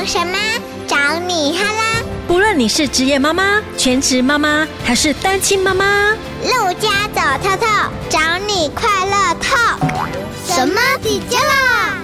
用什么？找你哈啦！不论你是职业妈妈、全职妈妈还是单亲妈妈，陆家走透透，找你快乐透。什么底加啦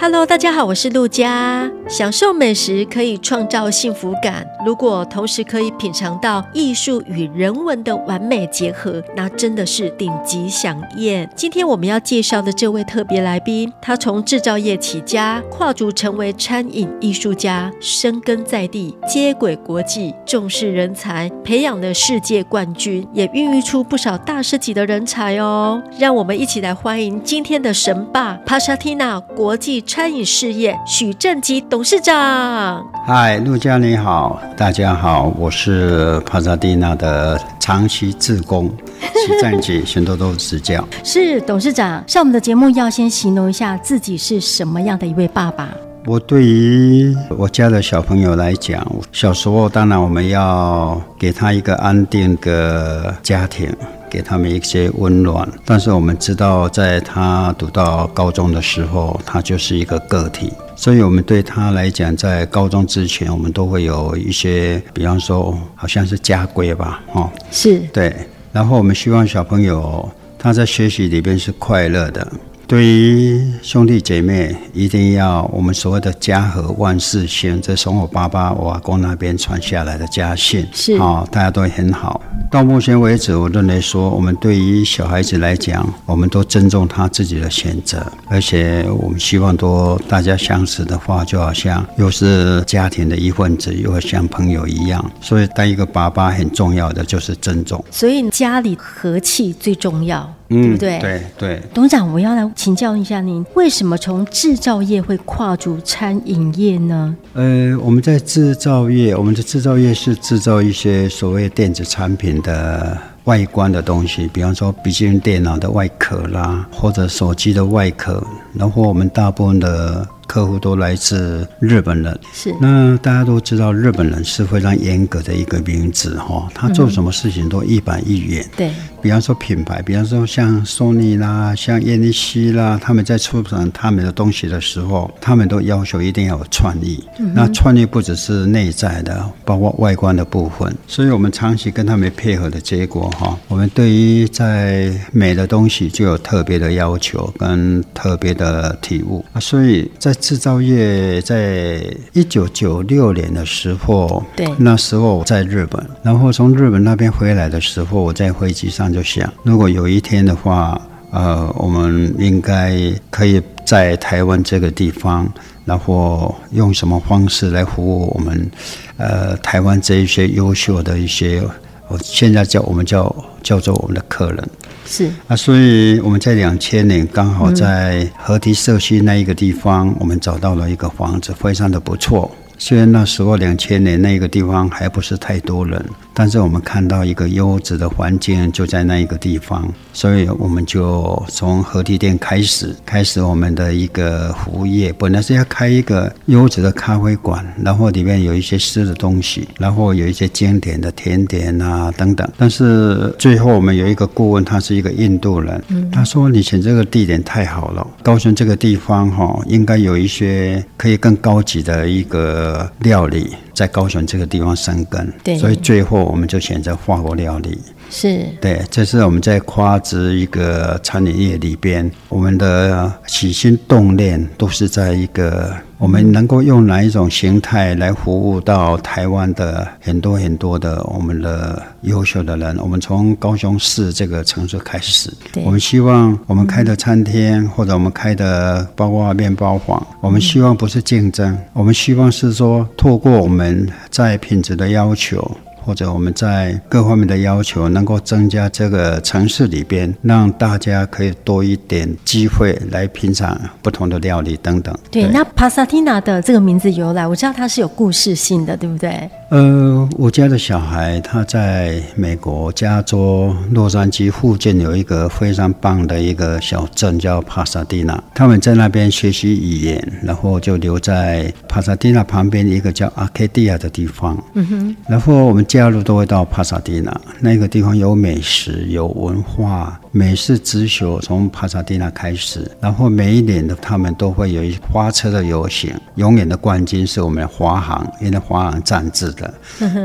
？Hello，大家好，我是陆佳。享受美食可以创造幸福感，如果同时可以品尝到艺术与人文的完美结合，那真的是顶级享宴。今天我们要介绍的这位特别来宾，他从制造业起家，跨足成为餐饮艺术家，深耕在地，接轨国际，重视人才，培养了世界冠军，也孕育出不少大师级的人才哦。让我们一起来欢迎今天的神爸，Pasadena 国际餐饮事业许正吉董事长。嗨，陆家你好，大家好，我是 Pasadena 的长期志工 许正吉，请多多指教。是董事长，上我们的节目要先形容一下自己是什么样的一位爸爸。我对于我家的小朋友来讲，小时候当然我们要给他一个安定的家庭。给他们一些温暖，但是我们知道，在他读到高中的时候，他就是一个个体，所以我们对他来讲，在高中之前，我们都会有一些，比方说，好像是家规吧，哦，是。对，然后我们希望小朋友他在学习里边是快乐的。对于兄弟姐妹，一定要我们所谓的家和万事兴，这是从我爸爸、我阿公那边传下来的家训，是啊、哦，大家都很好。到目前为止，我认为说，我们对于小孩子来讲，我们都尊重他自己的选择，而且我们希望多大家相识的话，就好像又是家庭的一份子，又会像朋友一样。所以，当一个爸爸很重要的就是尊重。所以家里和气最重要。嗯，对不对？对对。董事长，我要来请教一下您，为什么从制造业会跨足餐饮业呢？呃，我们在制造业，我们的制造业是制造一些所谓电子产品的外观的东西，比方说笔记本电脑的外壳啦，或者手机的外壳，然后我们大部分的。客户都来自日本人，是。那大家都知道，日本人是非常严格的一个名字哈，他做什么事情都一板一眼。对。比方说品牌，比方说像索尼啦、像燕尼西啦，他们在出产他们的东西的时候，他们都要求一定要有创意。嗯。那创意不只是内在的，包括外观的部分。所以我们长期跟他们配合的结果哈，我们对于在美的东西就有特别的要求跟特别的体悟啊，所以在。制造业在一九九六年的时候，对，那时候我在日本，然后从日本那边回来的时候，我在飞机上就想，如果有一天的话，呃，我们应该可以在台湾这个地方，然后用什么方式来服务我们，呃，台湾这一些优秀的一些，我现在叫我们叫叫做我们的客人。是啊，所以我们在两千年刚好在河堤社区那一个地方，我们找到了一个房子，非常的不错。虽然那时候两千年那个地方还不是太多人，但是我们看到一个优质的环境就在那一个地方，所以我们就从合体店开始，开始我们的一个服务业。本来是要开一个优质的咖啡馆，然后里面有一些吃的东西，然后有一些经典的甜点啊等等。但是最后我们有一个顾问，他是一个印度人，他说：“你选这个地点太好了，高雄这个地方哈，应该有一些可以更高级的一个。”呃，料理在高雄这个地方生根，对，所以最后我们就选择法国料理。是对，这是我们在跨职一个餐饮业里边，我们的起心动念都是在一个我们能够用哪一种形态来服务到台湾的很多很多的我们的优秀的人。我们从高雄市这个城市开始，我们希望我们开的餐厅或者我们开的包括面包房，我们希望不是竞争，我们希望是说透过我们在品质的要求。或者我们在各方面的要求能够增加这个城市里边，让大家可以多一点机会来品尝不同的料理等等。对，对那 Pasadena 的这个名字由来，我知道它是有故事性的，对不对？呃，我家的小孩他在美国加州洛杉矶附近有一个非常棒的一个小镇叫 Pasadena，他们在那边学习语言，然后就留在 Pasadena 旁边一个叫 Arcadia 的地方。嗯哼，然后我们家。假日都会到帕萨蒂纳，那个地方有美食，有文化。美式之秀从帕萨蒂娜开始，然后每一年的他们都会有一花车的游行，永远的冠军是我们华航，因为华航赞助的，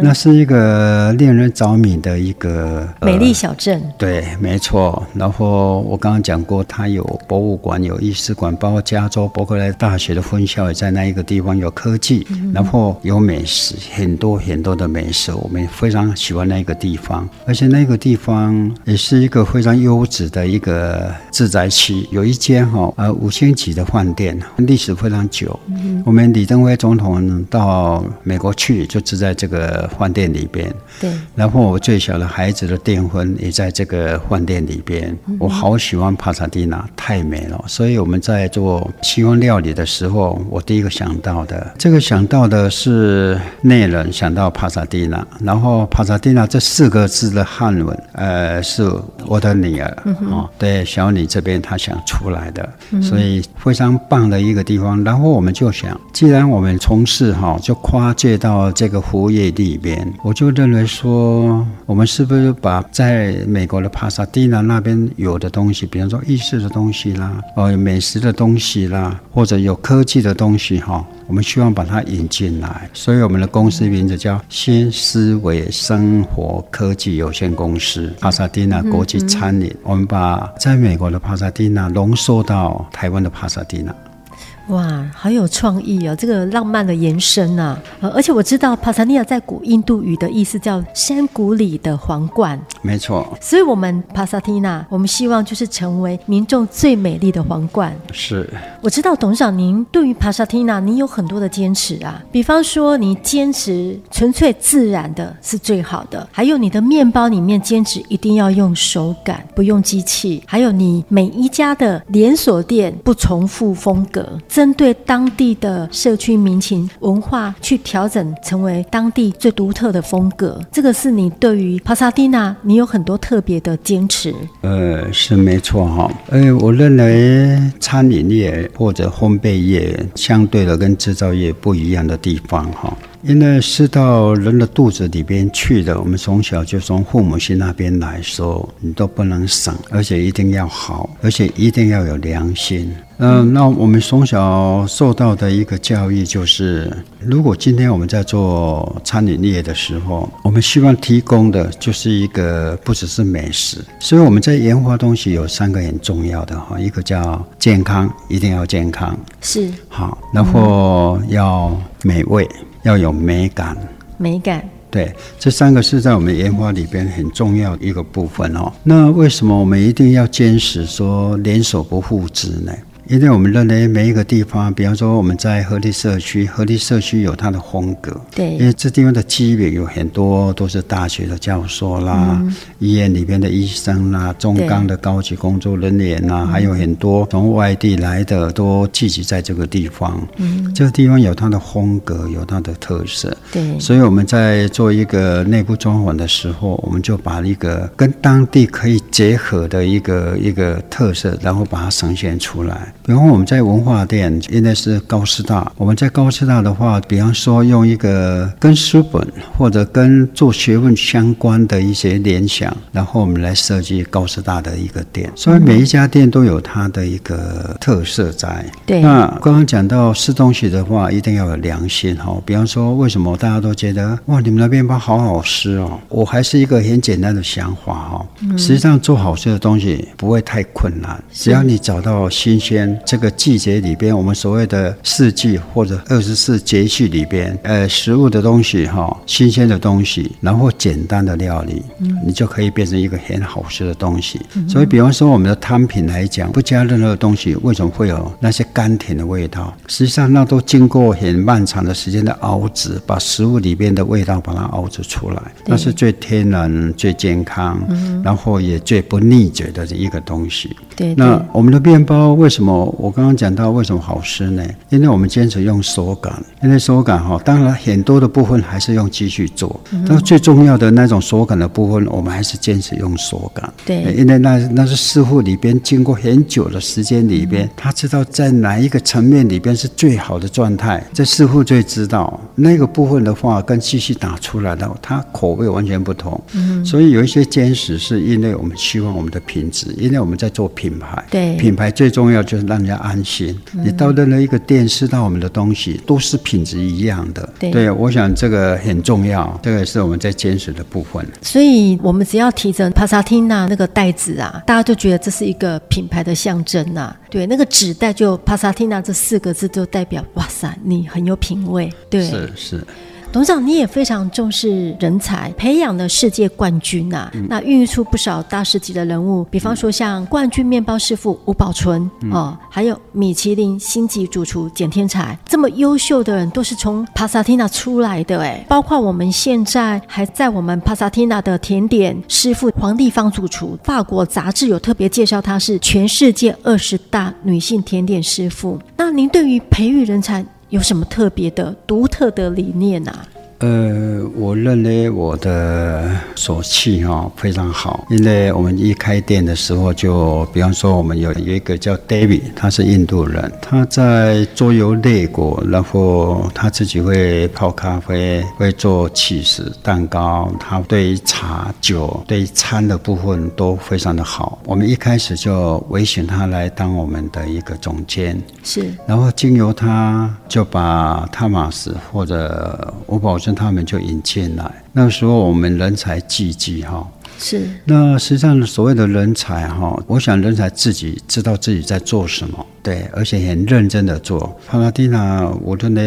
那是一个令人着迷的一个美丽小镇。对，没错。然后我刚刚讲过，它有博物馆，有艺术馆，包括加州伯克莱大学的分校也在那一个地方有科技，然后有美食，很多很多的美食，我们非常喜欢那个地方，而且那个地方也是一个非常优。优质的一个住宅区，有一间哈呃五星级的饭店，历史非常久。嗯、我们李登辉总统到美国去，就住在这个饭店里边。对。然后我最小的孩子的订婚也在这个饭店里边。嗯、我好喜欢帕萨蒂娜，太美了。所以我们在做西方料理的时候，我第一个想到的，这个想到的是内人，想到帕萨蒂娜，然后帕萨蒂娜这四个字的汉文，呃，是我的女儿。嗯、哦，对，小李这边他想出来的，嗯、所以非常棒的一个地方。然后我们就想，既然我们从事哈，就跨界到这个服务业里边，我就认为说，我们是不是把在美国的帕萨蒂纳那边有的东西，比方说意式的东西啦，呃，美食的东西啦，或者有科技的东西哈。我们希望把它引进来，所以我们的公司名字叫新思维生活科技有限公司，帕萨蒂娜国际餐饮。我们把在美国的帕萨蒂娜浓缩到台湾的帕萨蒂娜。哇，好有创意哦！这个浪漫的延伸啊，呃，而且我知道帕萨蒂亚在古印度语的意思叫山谷里的皇冠，没错。所以，我们帕萨蒂娜，我们希望就是成为民众最美丽的皇冠。是。我知道董事长您对于帕萨蒂娜，你有很多的坚持啊，比方说你坚持纯粹自然的是最好的，还有你的面包里面坚持一定要用手感，不用机器，还有你每一家的连锁店不重复风格。针对当地的社区民情文化去调整，成为当地最独特的风格。这个是你对于帕萨蒂娜，你有很多特别的坚持。呃，是没错哈。呃，我认为餐饮业或者烘焙业相对的跟制造业不一样的地方哈。因为是到人的肚子里边去的，我们从小就从父母亲那边来说，你都不能省，而且一定要好，而且一定要有良心。嗯、呃，那我们从小受到的一个教育就是，如果今天我们在做餐饮业的时候，我们希望提供的就是一个不只是美食，所以我们在研发东西有三个很重要的哈，一个叫健康，一定要健康，是好，然后要美味。要有美感，美感，对，这三个是在我们研发里边很重要的一个部分哦。那为什么我们一定要坚持说连锁不复制呢？因为我们认为每一个地方，比方说我们在河堤社区，河堤社区有它的风格。对。因为这地方的居民有很多都是大学的教授啦，嗯、医院里边的医生啦，中钢的高级工作人员啦，还有很多从外地来的都聚集在这个地方。嗯。这个地方有它的风格，有它的特色。对。所以我们在做一个内部装潢的时候，我们就把一个跟当地可以结合的一个一个特色，然后把它呈现出来。比方我们在文化店，应该是高师大。我们在高师大的话，比方说用一个跟书本或者跟做学问相关的一些联想，然后我们来设计高师大的一个店。所以每一家店都有它的一个特色在。对。那刚刚讲到吃东西的话，一定要有良心哈。比方说，为什么大家都觉得哇，你们那面包好好吃哦？我还是一个很简单的想法哈。实际上做好吃的东西不会太困难，只要你找到新鲜。这个季节里边，我们所谓的四季或者二十四节气里边，呃，食物的东西哈，新鲜的东西，然后简单的料理，嗯，你就可以变成一个很好吃的东西。嗯、所以，比方说我们的汤品来讲，不加任何东西，为什么会有那些甘甜的味道？实际上，那都经过很漫长的时间的熬制，把食物里边的味道把它熬制出来，那是最天然、最健康，嗯、然后也最不腻嘴的一个东西。对，对，那我们的面包为什么？我刚刚讲到为什么好吃呢？因为我们坚持用手擀，因为手擀哈，当然很多的部分还是用机器做，嗯、但最重要的那种手擀的部分，我们还是坚持用手擀。对，因为那那是师傅里边经过很久的时间里边，嗯、他知道在哪一个层面里边是最好的状态，这师傅最知道那个部分的话，跟机器打出来的，它口味完全不同。嗯，所以有一些坚持是因为我们希望我们的品质，因为我们在做品牌。对，品牌最重要就是让人家安心。嗯、你到任何一个店吃到我们的东西，都是品质一样的。对，对，我想这个很重要，这个也是我们在坚持的部分。所以我们只要提着帕萨蒂娜那个袋子啊，大家就觉得这是一个品牌的象征呐、啊。对，那个纸袋就帕萨蒂娜这四个字，就代表哇塞，你很有品味。对，是是。董事长，你也非常重视人才，培养了世界冠军呐、啊，嗯、那孕育出不少大师级的人物，比方说像冠军面包师傅吴宝春、嗯、哦，还有米其林星级主厨简天才，这么优秀的人都是从帕萨蒂娜出来的哎，包括我们现在还在我们帕萨蒂娜的甜点师傅黄丽芳主厨，法国杂志有特别介绍她是全世界二十大女性甜点师傅。那您对于培育人才，有什么特别的、独特的理念啊？呃，我认为我的手气哈非常好，因为我们一开店的时候就，比方说我们有有一个叫 David，他是印度人，他在桌游列国，然后他自己会泡咖啡，会做起司蛋糕，他对茶酒对餐的部分都非常的好。我们一开始就委请他来当我们的一个总监，是，然后经由他就把汤马斯或者吴宝生。他们就引进来，那时候我们人才济济哈，是。那实际上所谓的人才哈，我想人才自己知道自己在做什么，对，而且很认真的做。帕拉蒂娜，我真的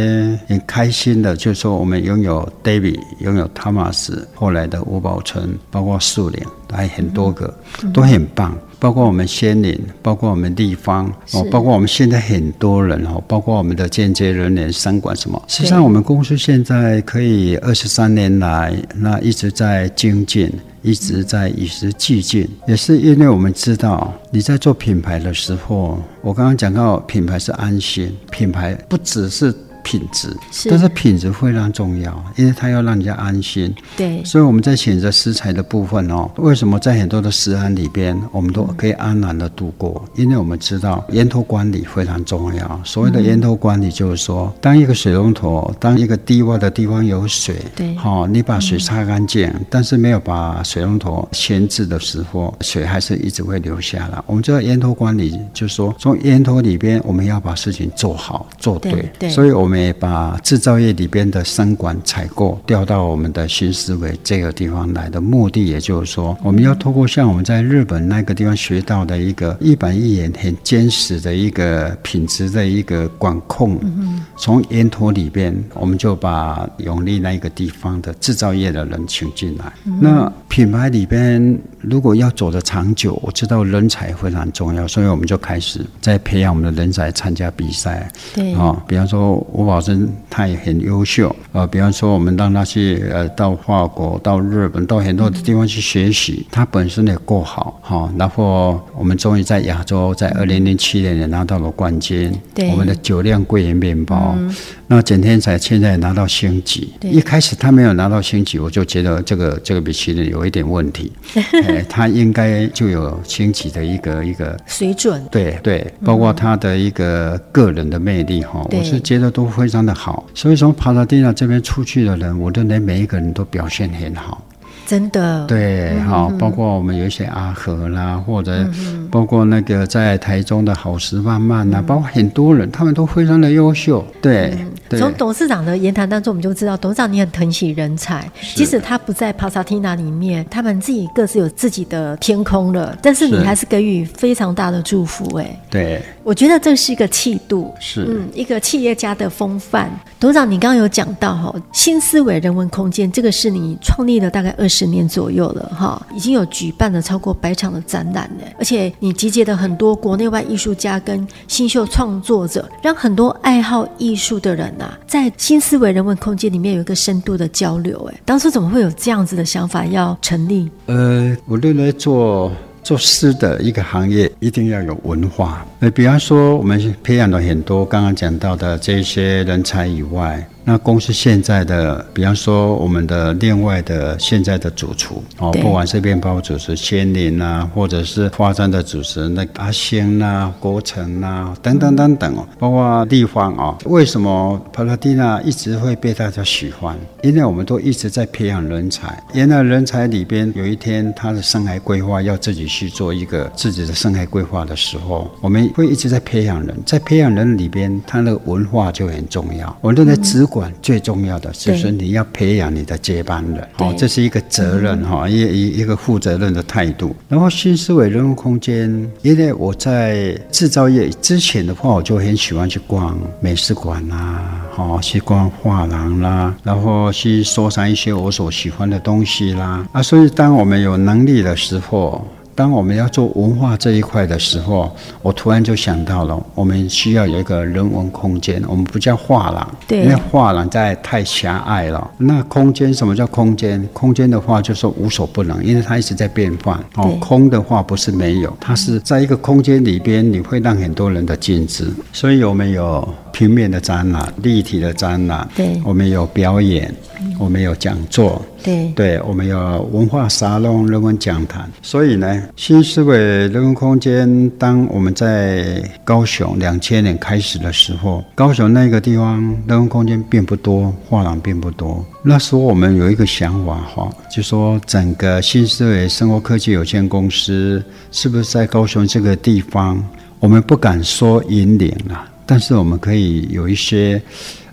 很开心的，就是说我们拥有 David，拥有汤马斯，后来的吴宝春，包括树林，还很多个，嗯、都很棒。包括我们仙林，包括我们地方哦，包括我们现在很多人哦，包括我们的间接人员、商管什么。实际上，我们公司现在可以二十三年来，那一直在精进，一直在与时俱进，也是因为我们知道你在做品牌的时候，我刚刚讲到品牌是安心，品牌不只是。品质，是但是品质非常重要，因为它要让人家安心。对，所以我们在选择食材的部分哦，为什么在很多的食安里边，我们都可以安然的度过？嗯、因为我们知道源头管理非常重要。所谓的源头管理，就是说，嗯、当一个水龙头，当一个低洼的地方有水，对，好、哦，你把水擦干净，嗯、但是没有把水龙头闲置的时候，水还是一直会流下来。我们这个源头管理，就是说，从源头里边，我们要把事情做好做对。对，对，所以我们。把制造业里边的生管采购调到我们的新思维这个地方来的目的，也就是说，我们要透过像我们在日本那个地方学到的一个一板一眼、很坚实的一个品质的一个管控，从源头里边，我们就把永利那个地方的制造业的人请进来。那品牌里边如果要走得长久，我知道人才非常重要，所以我们就开始在培养我们的人才参加比赛。对啊，比方说我保证他也很优秀啊，比方说我们让他去呃到法国、到日本、到很多的地方去学习，他本身也够好哈。然后我们终于在亚洲，在二零零七年也拿到了冠军。对，我们的酒酿桂圆面包。那整天才现在拿到星级，一开始他没有拿到星级，我就觉得这个这个比其林有一点问题，哎，他应该就有星级的一个一个水准，对对，包括他的一个个人的魅力哈，我是觉得都非常的好，所以从帕萨蒂娜这边出去的人，我认为每一个人都表现很好。真的？对，好，包括我们有一些阿和啦，或者包括那个在台中的好食慢慢呐，包括很多人，他们都非常的优秀。对，从董事长的言谈当中，我们就知道董事长你很疼惜人才，即使他不在帕萨蒂娜里面，他们自己各自有自己的天空了，但是你还是给予非常大的祝福。哎，对，我觉得这是一个气度，是嗯，一个企业家的风范。董事长，你刚刚有讲到哈，新思维人文空间，这个是你创立了大概二十。十年左右了哈，已经有举办了超过百场的展览了，而且你集结了很多国内外艺术家跟新秀创作者，让很多爱好艺术的人啊，在新思维人文空间里面有一个深度的交流。哎，当初怎么会有这样子的想法要成立？呃，我认为做。做诗的一个行业，一定要有文化。呃，比方说我们培养了很多刚刚讲到的这些人才以外。那公司现在的，比方说我们的另外的现在的主厨哦，不管是面包主厨仙林啊，或者是花山的主厨那阿星呐、国成呐等等等等哦，包括地方啊，为什么帕拉蒂娜一直会被大家喜欢？因为我们都一直在培养人才。原来人才里边有一天他的生涯规划要自己去做一个自己的生涯规划的时候，我们会一直在培养人，在培养人里边，他的文化就很重要。我认为只。最重要的就是你要培养你的接班人，哦，这是一个责任哈，一一一个负责任的态度。然后新思维人物空间，因为我在制造业之前的话，我就很喜欢去逛美术馆啦，好去逛画廊啦，然后去收藏一些我所喜欢的东西啦。啊，所以当我们有能力的时候。当我们要做文化这一块的时候，我突然就想到了，我们需要有一个人文空间。我们不叫画廊，对，因为画廊在太狭隘了。那空间，什么叫空间？空间的话就是无所不能，因为它一直在变换。哦，空的话不是没有，它是在一个空间里边，你会让很多人的进知。所以我们有平面的展览、立体的展览，对，我们有表演。我们有讲座，对，对，我们有文化沙龙、人文讲坛。所以呢，新思维人文空间，当我们在高雄两千年开始的时候，高雄那个地方人文空间并不多，画廊并不多。那时候我们有一个想法哈，就说整个新思维生活科技有限公司是不是在高雄这个地方？我们不敢说引领了，但是我们可以有一些。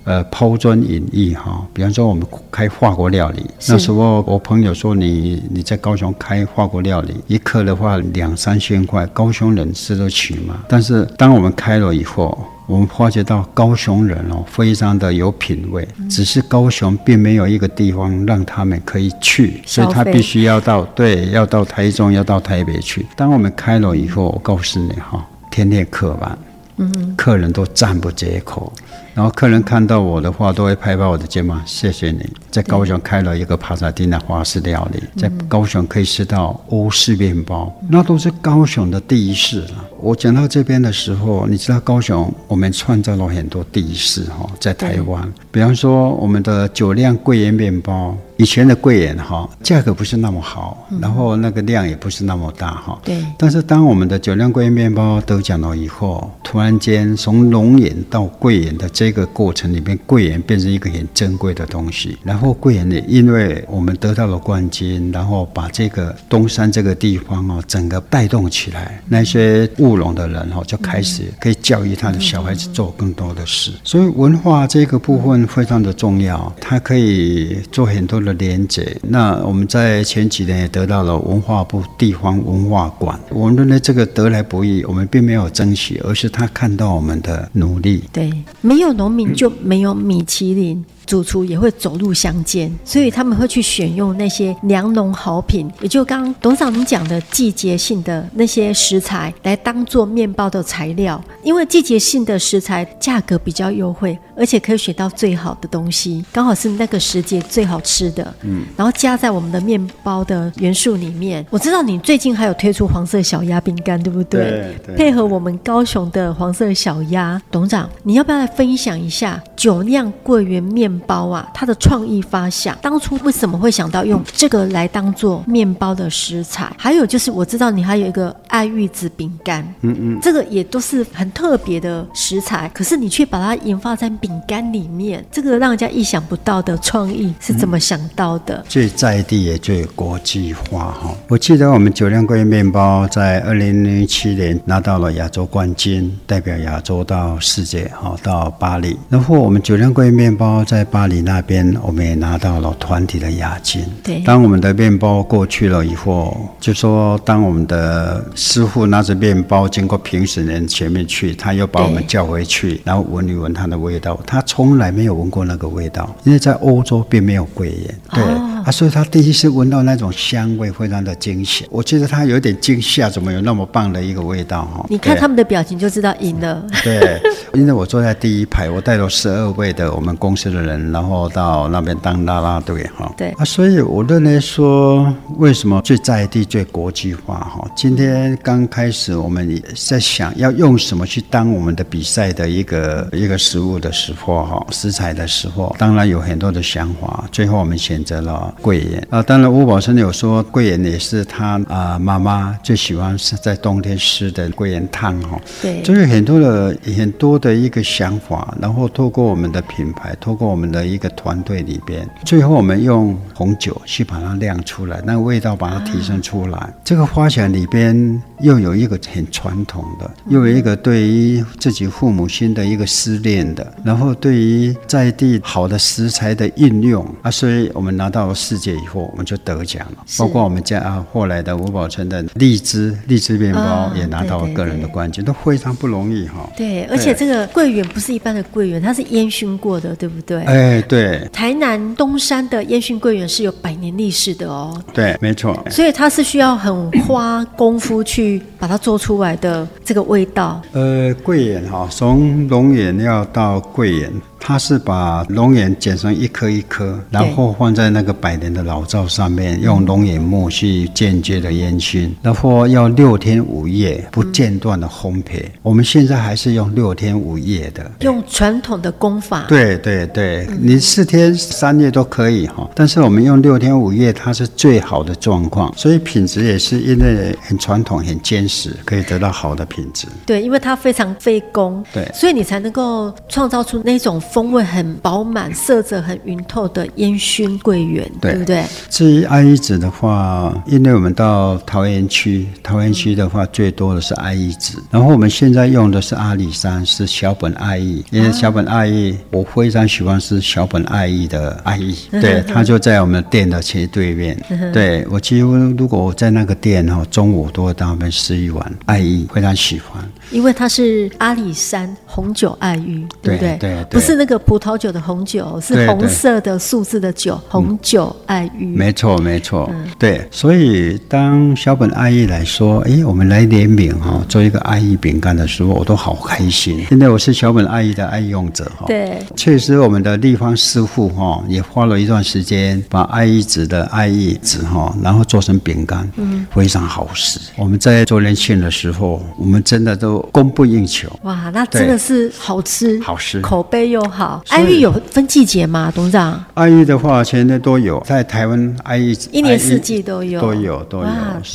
呃，抛砖引玉哈，比方说我们开法国料理，那时候我朋友说你你在高雄开法国料理，一客的话两三千块，高雄人吃得起吗？但是当我们开了以后，我们发觉到高雄人哦，非常的有品味，只是高雄并没有一个地方让他们可以去，所以他必须要到对，要到台中，要到台北去。当我们开了以后，我告诉你哈，天天客满，嗯，客人都赞不绝口。然后客人看到我的话，都会拍拍我的肩膀，谢谢你。在高雄开了一个帕萨蒂娜华式料理，在高雄可以吃到欧式面包，那都是高雄的第一市了。我讲到这边的时候，你知道高雄我们创造了很多第一市哈，在台湾，比方说我们的酒酿桂圆面包。以前的桂圆哈，价格不是那么好，然后那个量也不是那么大哈。对。但是当我们的酒酿桂圆面包得奖了以后，突然间从龙眼到桂圆的这这个过程里面，桂圆变成一个很珍贵的东西。然后桂圆呢，因为我们得到了冠军，然后把这个东山这个地方哦，整个带动起来，那些务农的人哦，就开始可以教育他的小孩子做更多的事。所以文化这个部分非常的重要，它可以做很多。的连接，那我们在前几年也得到了文化部地方文化馆。我们认为这个得来不易，我们并没有珍惜，而是他看到我们的努力。对，没有农民就没有米其林。嗯主厨也会走入乡间，所以他们会去选用那些良农好品，也就刚刚董事长您讲的季节性的那些食材来当做面包的材料，因为季节性的食材价格比较优惠，而且可以选到最好的东西，刚好是那个时节最好吃的。嗯，然后加在我们的面包的元素里面。我知道你最近还有推出黄色小鸭饼干，对不对？对，对。配合我们高雄的黄色小鸭，董事长，你要不要来分享一下酒酿桂圆面包啊，它的创意发想，当初为什么会想到用这个来当做面包的食材？还有就是，我知道你还有一个爱玉子饼干，嗯嗯，这个也都是很特别的食材，可是你却把它研发在饼干里面，这个让人家意想不到的创意是怎么想到的？嗯、最在地也最国际化哈。我记得我们酒酿桂面包在二零零七年拿到了亚洲冠军，代表亚洲到世界哈，到巴黎。然后我们酒酿桂面包在巴黎那边，我们也拿到了团体的亚军。对，当我们的面包过去了以后，就说当我们的师傅拿着面包经过评审人前面去，他又把我们叫回去，然后闻一闻它的味道。他从来没有闻过那个味道，因为在欧洲并没有桂圆。对。哦啊，所以他第一次闻到那种香味，非常的惊喜。我觉得他有点惊吓，怎么有那么棒的一个味道哈？你看他们的表情就知道赢了。对，因为我坐在第一排，我带了十二位的我们公司的人，然后到那边当啦啦队哈。对啊，所以我认为说，为什么最在地、最国际化哈？今天刚开始，我们在想要用什么去当我们的比赛的一个一个食物的时候哈，食材的时候，当然有很多的想法，最后我们选择了桂圆啊。当然吴宝生有说，桂圆也是他啊妈妈最喜欢是在冬天吃的桂圆汤哈。对，就是很多的很多的一个想法，然后透过我们的品牌，透过我们的一个团队里边，最后我们用红酒去把它酿出来，那个味道把它提升出来。啊、这个花钱里边又有一个很传统的，又有一个对于自己父母亲的一个思念的，然后对于在地好的食材的应用啊，所以我们拿到世界以后，我们就得奖了。包括我们家啊，后来的吴宝成的荔枝荔枝面包也拿到了个人的冠军，都非常不容易哈。对，而且这个桂圆不是一般的桂圆，它是烟熏过的，对不对？哎，对。台南东山的烟熏桂圆是有百年历史的哦。对，没错。所以它是需要很花功夫去把它做出来的这个味道。呃，桂圆哈，从龙眼要到桂圆。它是把龙眼剪成一颗一颗，然后放在那个百年的老灶上面，用龙眼木去间接的烟熏，然后要六天五夜不间断的烘焙。我们现在还是用六天五夜的，用传统的工法。对对对，你四天三夜都可以哈，但是我们用六天五夜，它是最好的状况，所以品质也是因为很传统、很坚实，可以得到好的品质。对，因为它非常费工，对，所以你才能够创造出那种。风味很饱满、色泽很匀透的烟熏桂圆，对不对？至于爱玉子的话，因为我们到桃园区，桃园区的话最多的是爱玉子，然后我们现在用的是阿里山，是小本爱意，因为小本爱玉我非常喜欢是小本爱意的爱意，对，它就在我们店的斜对面。对，我几乎如果我在那个店哈，中午都会到那边吃一碗爱意，非常喜欢。因为它是阿里山红酒爱玉，对不对？对，对，不是那个葡萄酒的红酒，是红色的数字的酒，红酒爱玉。没错，没错，嗯、对。所以当小本爱玉来说，哎，我们来联名哈，做一个爱玉饼干的时候，我都好开心。现在我是小本爱玉的爱用者哈。对，确实我们的立方师傅哈，也花了一段时间把爱玉籽的爱玉子哈，然后做成饼干，嗯，非常好吃。我们在周年庆的时候，我们真的都。供不应求，哇，那真的是好吃，好吃，口碑又好。爱玉有分季节吗，董事长？爱玉的话，全年都有，在台湾爱玉一年四季都有，都有，都有，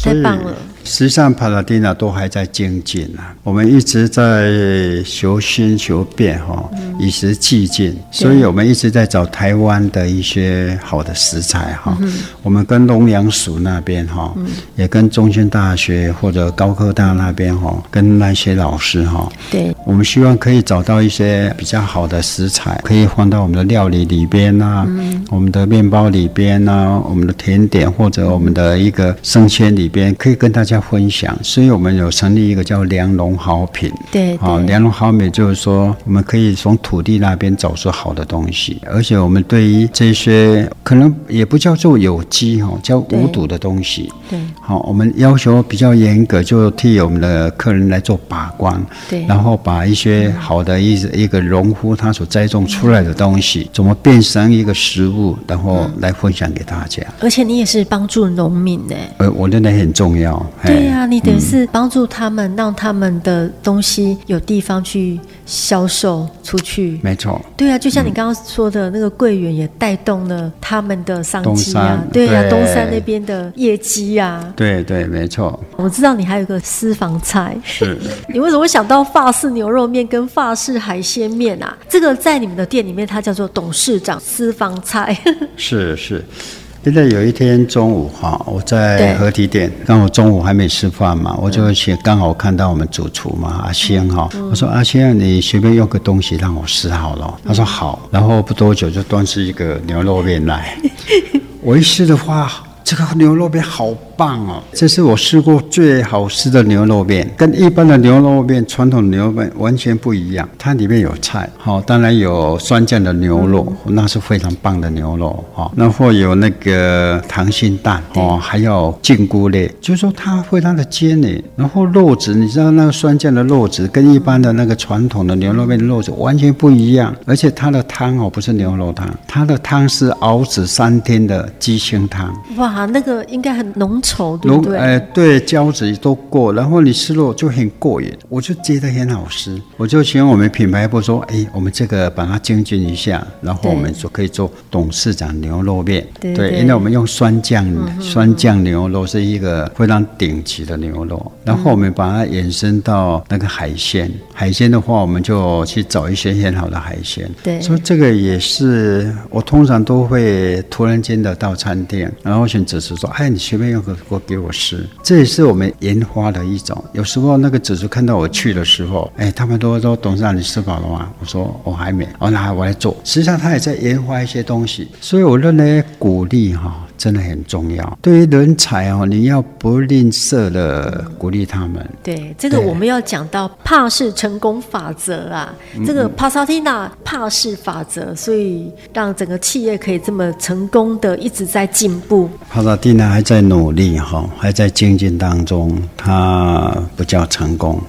太棒了。实际上，帕拉蒂娜都还在精进啊，我们一直在求新求变哈，与时俱进，所以我们一直在找台湾的一些好的食材哈。我们跟农粮署那边哈，也跟中兴大学或者高科大那边哈，跟那些老师哈，对，我们希望可以找到一些比较好的食材，可以放到我们的料理里边呐，我们的面包里边呐，我们的甜点或者我们的一个生鲜里边，可以跟大家。分享，所以我们有成立一个叫良农好品。对，啊，良农好品就是说，我们可以从土地那边找出好的东西，而且我们对于这些可能也不叫做有机哈，叫无毒的东西。对，好，我们要求比较严格，就替我们的客人来做把关。对，然后把一些好的一一个农夫他所栽种出来的东西，怎么变成一个食物，然后来分享给大家。而且你也是帮助农民的。呃，我认为很重要。对呀、啊，你等于是帮助他们，让他们的东西有地方去销售出去。没错。对啊，就像你刚刚说的那个柜员，也带动了他们的商机啊。对呀、啊，东山那边的业绩啊。对对，没错。我知道你还有个私房菜。是。你为什么会想到法式牛肉面跟法式海鲜面啊？这个在你们的店里面，它叫做董事长私房菜。是 是。现在有一天中午哈，我在合体店，刚好中午还没吃饭嘛，我就去刚好看到我们主厨嘛，阿仙哈，我说阿仙，你随便用个东西让我试好了，他说好，然后不多久就端出一个牛肉面来，我一试的话，这个牛肉面好棒哦！这是我试过最好吃的牛肉面，跟一般的牛肉面、传统牛肉面完全不一样。它里面有菜，好，当然有酸酱的牛肉，那是非常棒的牛肉哈。然后有那个溏心蛋哦，还有菌菇类，就是说它非常的鲜腻。然后肉质，你知道那个酸酱的肉质跟一般的那个传统的牛肉面的肉质完全不一样，而且它的汤哦不是牛肉汤，它的汤是熬制三天的鸡胸汤。哇，那个应该很浓稠，对不对？哎，对，胶质都过，然后你吃肉就很过瘾，我就觉得很好吃。我就请我们品牌部说，哎，我们这个把它精进一下，然后我们就可以做董事长牛肉面。对，对，对，因为我们用酸酱，嗯、酸酱牛肉是一个非常顶级的牛肉。然后我们把它延伸到那个海鲜，海鲜的话，我们就去找一些很好的海鲜。对，所以这个也是我通常都会突然间的到餐厅，然后选择是说，哎，你随便用个给我吃。这也是我们研发的一种。有时候那个主厨看到我去的时候，哎，他们都说董事长，你吃饱了吗？我说我还没。哦，那我来做。实际上他也在研发一些东西，所以我认为鼓励哈。真的很重要。对于人才哦，你要不吝啬的鼓励他们。对，这个我们要讲到帕氏成功法则啊，嗯、这个帕萨蒂娜帕氏法则，所以让整个企业可以这么成功的一直在进步。帕萨蒂娜还在努力哈，还在精进当中，他不叫成功，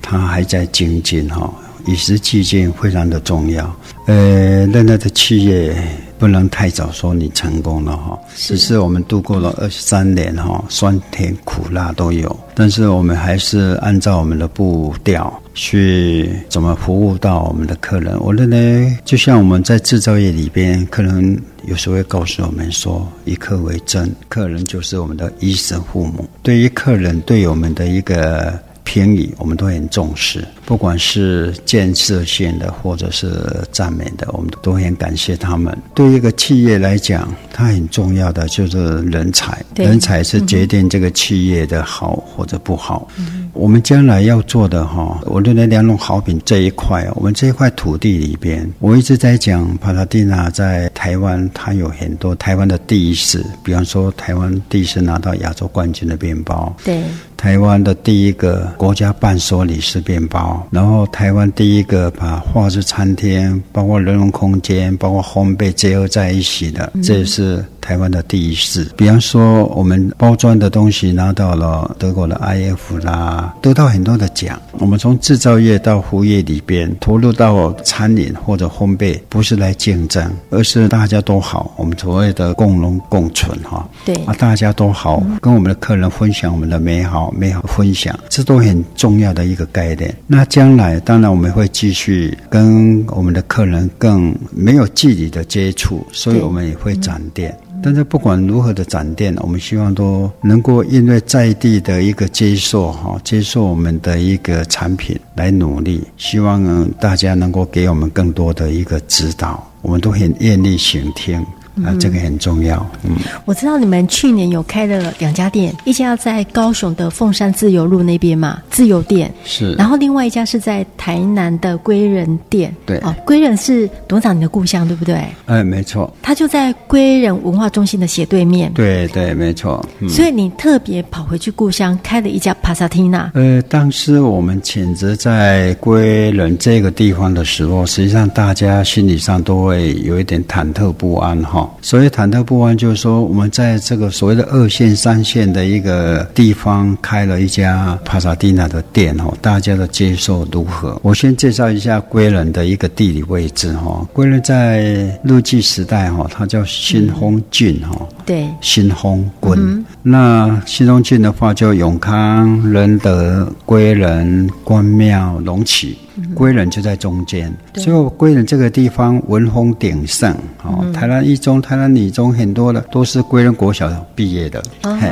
他还在精进哈，与时俱进非常的重要。呃，任何的企业。不能太早说你成功了哈，只是我们度过了二十三年哈，酸甜苦辣都有，但是我们还是按照我们的步调去怎么服务到我们的客人。我认为，就像我们在制造业里边，客人有时候会告诉我们说，以客为尊，客人就是我们的衣食父母。对于客人对我们的一个评语，我们都很重视。不管是建设性的，或者是赞美的，我们都很感谢他们。对于一个企业来讲，它很重要的就是人才，人才是决定这个企业的好或者不好。嗯、我们将来要做的哈，我认为良农好品这一块，我们这一块土地里边，我一直在讲帕萨蒂娜在台湾，它有很多台湾的第一次，比方说台湾第一次拿到亚洲冠军的面包，对，台湾的第一个国家伴手礼是面包。然后台湾第一个把画质餐厅，包括人文空间，包括烘焙结合在一起的，这也是。台湾的第一市，比方说我们包装的东西拿到了德国的 IF 啦，得到很多的奖。我们从制造业到服务业里边投入到餐饮或者烘焙，不是来竞争，而是大家都好。我们所谓的共荣共存哈，对啊，大家都好，跟我们的客人分享我们的美好，美好分享，这都很重要的一个概念。那将来当然我们会继续跟我们的客人更没有距离的接触，所以我们也会展店。但是不管如何的展店，我们希望都能够因为在地的一个接受哈，接受我们的一个产品来努力，希望大家能够给我们更多的一个指导，我们都很愿意倾听。啊，这个很重要。嗯，我知道你们去年有开了两家店，一家在高雄的凤山自由路那边嘛，自由店是，然后另外一家是在台南的归仁店。对，哦，归仁是董事长你的故乡，对不对？哎，没错。他就在归仁文化中心的斜对面。对对，没错。嗯，所以你特别跑回去故乡开了一家帕萨蒂娜。呃，当时我们选择在归仁这个地方的时候，实际上大家心理上都会有一点忐忑不安哈。所以忐忑不安，就是说我们在这个所谓的二线、三线的一个地方开了一家帕萨蒂娜的店哦，大家的接受如何？我先介绍一下归人的一个地理位置哈。归人在日据时代哈，它叫新丰郡哈。对，新丰郡。嗯、那新丰郡的话，就永康、仁德、归仁、关庙、龙起。归仁就在中间，所以归仁这个地方文风鼎盛，哦，嗯、台南一中、台南女中很多的都是归仁国小毕业的，哦、嘿，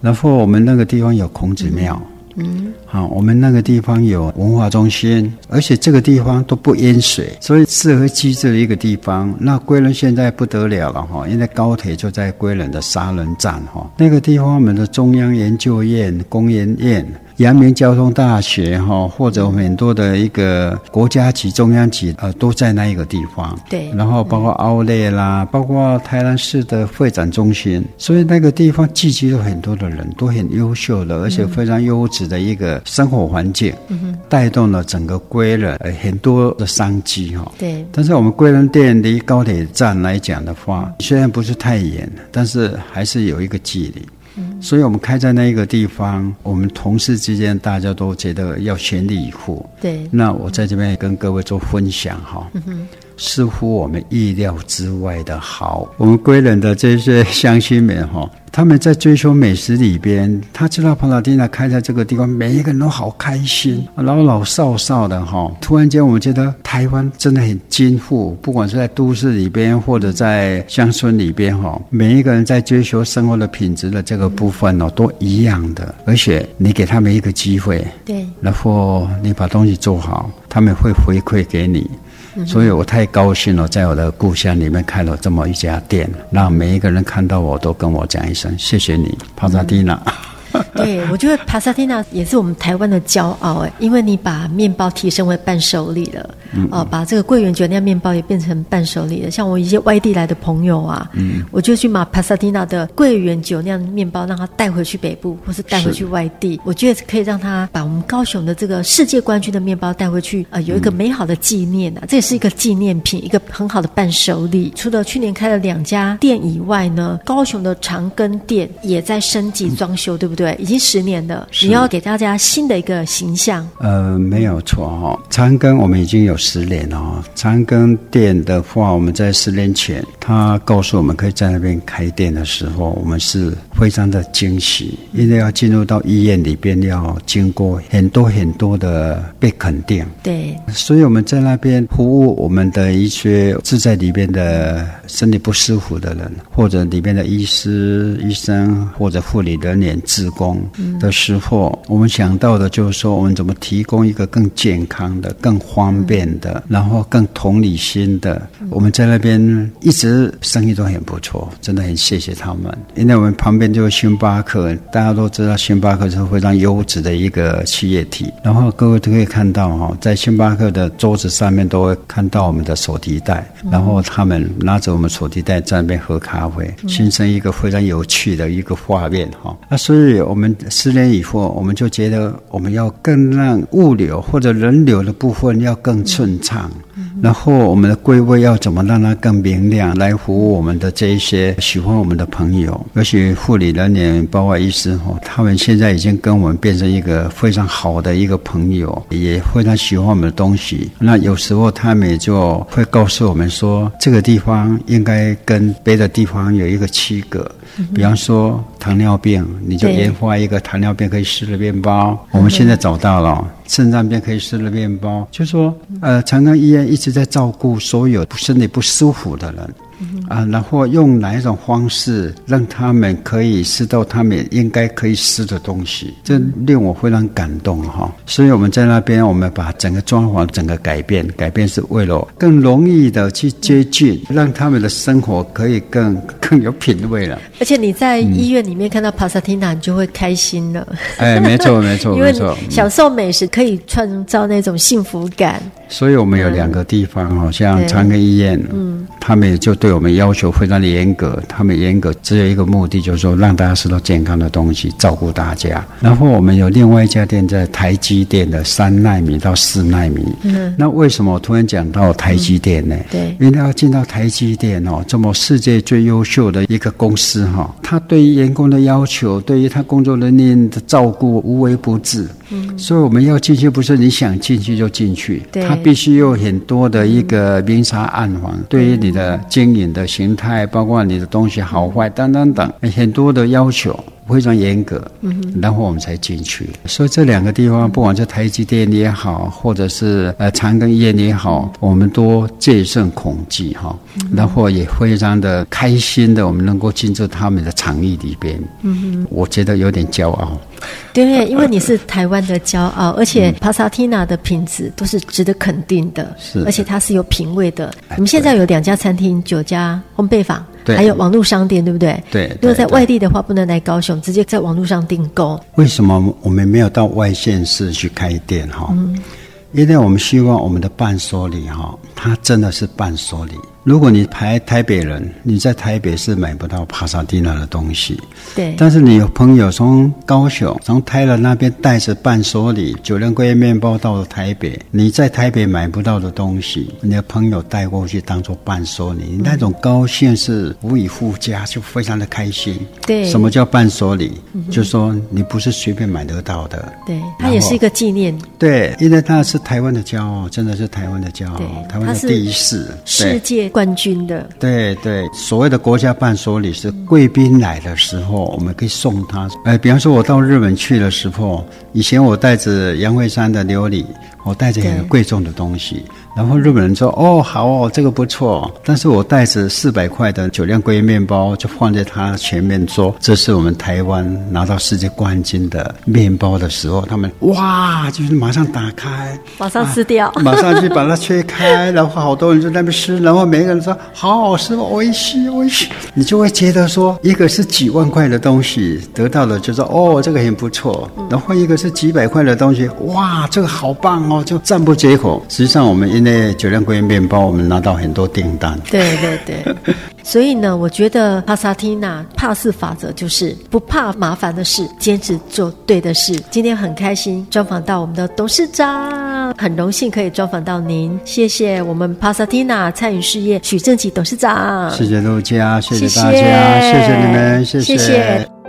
然后我们那个地方有孔子庙，嗯，好，我们那个地方有文化中心，而且这个地方都不淹水，所以适合居住的一个地方。那归仁现在不得了了哈，因为高铁就在归仁的沙仑站哈，那个地方我们的中央研究院、工研院。阳明交通大学哈，或者很多的一个国家级、中央级呃，都在那一个地方。对，然后包括奥莱啦，包括台南市的会展中心，所以那个地方聚集了很多的人，都很优秀的，而且非常优质的一个生活环境，带动了整个归仁很多的商机哈。对，但是我们归仁店离高铁站来讲的话，虽然不是太远，但是还是有一个距离。所以我们开在那一个地方，我们同事之间大家都觉得要全力以赴。对，那我在这边也跟各位做分享哈。嗯哼。似乎我们意料之外的好，我们归仁的这些乡亲们哈，他们在追求美食里边，他知道帕拉蒂娜开在这个地方，每一个人都好开心，老老少少的哈。突然间，我们觉得台湾真的很丰富，不管是在都市里边或者在乡村里边哈，每一个人在追求生活的品质的这个部分哦，都一样的。而且你给他们一个机会，对，然后你把东西做好，他们会回馈给你。所以我太高兴了，在我的故乡里面开了这么一家店，让每一个人看到我都跟我讲一声谢谢你，帕萨蒂娜。对，我觉得帕萨蒂娜也是我们台湾的骄傲哎，因为你把面包提升为伴手礼了，嗯，哦，把这个桂圆酒酿面包也变成伴手礼了。像我一些外地来的朋友啊，嗯，我就去买帕萨蒂娜的桂圆酒酿面包，让他带回去北部，或是带回去外地。我觉得可以让他把我们高雄的这个世界冠军的面包带回去，呃，有一个美好的纪念啊，这也是一个纪念品，一个很好的伴手礼。除了去年开了两家店以外呢，高雄的长庚店也在升级装修，对不对？已经十年了，你要给大家新的一个形象。呃，没有错哈、哦，长庚我们已经有十年了哈。长庚店的话，我们在十年前，他告诉我们可以在那边开店的时候，我们是非常的惊喜，因为要进入到医院里边，要经过很多很多的被肯定。对，所以我们在那边服务我们的一些住在里边的身体不舒服的人，或者里边的医师、医生或者护理人员、志工。的时候，我们想到的就是说，我们怎么提供一个更健康的、更方便的，然后更同理心的。我们在那边一直生意都很不错，真的很谢谢他们。因为我们旁边就是星巴克，大家都知道星巴克是非常优质的一个企业体。然后各位都可以看到哈，在星巴克的桌子上面都会看到我们的手提袋，然后他们拿着我们手提袋在那边喝咖啡，形成一个非常有趣的一个画面哈。那所以我们。十年以后，我们就觉得我们要更让物流或者人流的部分要更顺畅，然后我们的柜位要怎么让它更明亮，来服务我们的这一些喜欢我们的朋友，尤其护理人员、包括医师哈，他们现在已经跟我们变成一个非常好的一个朋友，也非常喜欢我们的东西。那有时候他们也就会告诉我们说，这个地方应该跟别的地方有一个区隔。比方说糖尿病，你就研发一个糖尿病可以吃的面包。我们现在找到了肾脏病可以吃了面包，就说，呃，长庚医院一直在照顾所有身体不舒服的人。啊，然后用哪一种方式让他们可以吃到他们应该可以吃的东西，这令我非常感动哈。所以我们在那边，我们把整个装潢整个改变，改变是为了更容易的去接近，让他们的生活可以更 更有品味了。而且你在医院里面看到帕萨蒂娜，你就会开心了。哎，没错没错没错，因为享受美食可以创造那种幸福感。所以我们有两个地方，好像长庚医院，嗯，他们也就对我们要求非常的严格。他们严格只有一个目的，就是说让大家吃到健康的东西，照顾大家。然后我们有另外一家店在台积电的三纳米到四纳米。嗯，那为什么我突然讲到台积电呢？对，因为要进到台积电哦，这么世界最优秀的一个公司哈，他对于员工的要求，对于他工作人员的照顾无微不至。嗯，所以我们要进去，不是你想进去就进去。对。必须有很多的一个明察暗访，对于你的经营的形态，包括你的东西好坏等等等，很多的要求非常严格，然后我们才进去。所以这两个地方，不管是台积电也好，或者是呃长庚医院也好，我们都戒慎恐惧哈，然后也非常的开心的，我们能够进入他们的场域里边。嗯哼，我觉得有点骄傲。对，因为你是台湾的骄傲，而且帕萨蒂娜的品质都是值得肯定的，是，而且它是有品味的。你们现在有两家餐厅、九家烘焙坊，对，还有网络商店，对不对？对。如果在外地的话，不能来高雄，直接在网络上订购。为什么我们没有到外县市去开店？哈，嗯，因为我们希望我们的伴手礼，哈，它真的是伴手礼。如果你排台北人，你在台北是买不到帕萨蒂娜的东西。对。但是你有朋友从高雄、从泰勒那边带着伴手礼，九连桂叶面包到了台北，你在台北买不到的东西，你的朋友带过去当做伴手礼，你那种高兴是无以复加，就非常的开心。对。什么叫伴手礼？嗯、就说你不是随便买得到的。对。它也是一个纪念。对，因为它是台湾的骄傲，真的是台湾的骄傲，台湾的第一世。世界。冠军的，对对，所谓的国家伴手礼是贵宾来的时候，我们可以送他。哎，比方说，我到日本去的时候，以前我带着杨惠山的琉璃，我带着很贵重的东西。然后日本人说：“哦，好哦，这个不错。”但是我带着四百块的酒酿鲑鱼面包，就放在他前面说：“这是我们台湾拿到世界冠军的面包的时候，他们哇，就是马上打开，马上吃掉，啊、马上去把它切开，然后好多人就在那边吃，然后每个人说好好吃，我一吃我一吃，你就会觉得说，一个是几万块的东西得到了，就说哦，这个很不错。然后一个是几百块的东西，哇，这个好棒哦，就赞不绝口。实际上我们因为酒酿鲑鱼面包，我们拿到很多订单。对对对，所以呢，我觉得帕萨蒂娜帕斯法则就是不怕麻烦的事，坚持做对的事。今天很开心专访到我们的董事长，很荣幸可以专访到您，谢谢我们帕萨蒂娜餐饮事业许正吉董事长，谢谢陆家，谢谢大家，谢谢，谢谢你们，谢谢。谢谢